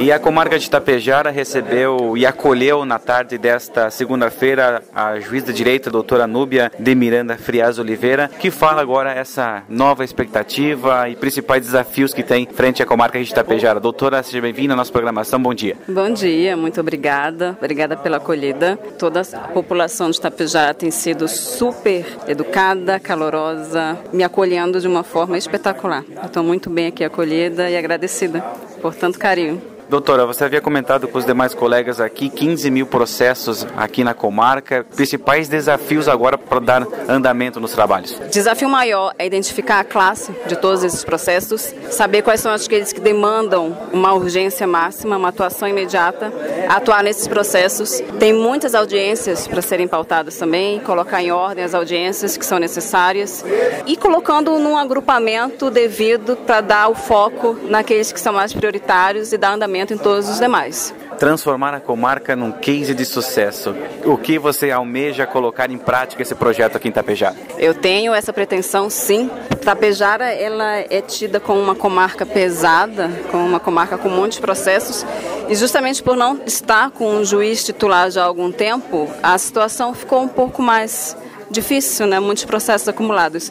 E a comarca de Itapejara recebeu e acolheu na tarde desta segunda-feira a juiz de direito, a doutora Núbia de Miranda Frias Oliveira, que fala agora essa nova expectativa e principais desafios que tem frente à comarca de Itapejara. Doutora, seja bem-vinda à nossa programação. Bom dia. Bom dia, muito obrigada. Obrigada pela acolhida. Toda a população de Itapejara tem sido super educada, calorosa, me acolhendo de uma forma espetacular. Estou muito bem aqui acolhida e agradecida por tanto carinho. Doutora, você havia comentado com os demais colegas aqui 15 mil processos aqui na comarca. Principais desafios agora para dar andamento nos trabalhos? Desafio maior é identificar a classe de todos esses processos, saber quais são aqueles que demandam uma urgência máxima, uma atuação imediata, atuar nesses processos. Tem muitas audiências para serem pautadas também, colocar em ordem as audiências que são necessárias e colocando num agrupamento devido para dar o foco naqueles que são mais prioritários e dar andamento em todos os demais. Transformar a comarca num case de sucesso. O que você almeja colocar em prática esse projeto aqui em Tapejara? Eu tenho essa pretensão, sim. Tapejara ela é tida como uma comarca pesada, como uma comarca com muitos processos, e justamente por não estar com um juiz titular já há algum tempo, a situação ficou um pouco mais difícil, né? Muitos processos acumulados.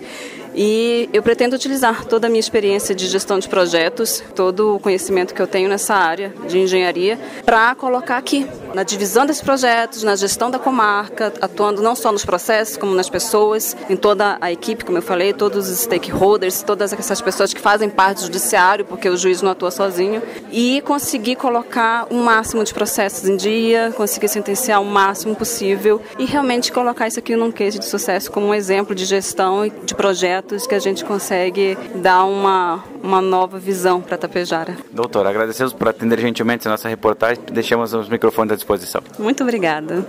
E eu pretendo utilizar toda a minha experiência de gestão de projetos, todo o conhecimento que eu tenho nessa área de engenharia, para colocar aqui, na divisão desses projetos, na gestão da comarca, atuando não só nos processos, como nas pessoas, em toda a equipe, como eu falei, todos os stakeholders, todas essas pessoas que fazem parte do judiciário, porque o juiz não atua sozinho, e conseguir colocar o um máximo de processos em dia, conseguir sentenciar o máximo possível e realmente colocar isso aqui num case de sucesso como um exemplo de gestão de projeto projetos que a gente consegue dar uma, uma nova visão para Tapejara. Doutora, agradecemos por atender gentilmente a nossa reportagem. Deixamos os microfones à disposição. Muito obrigada.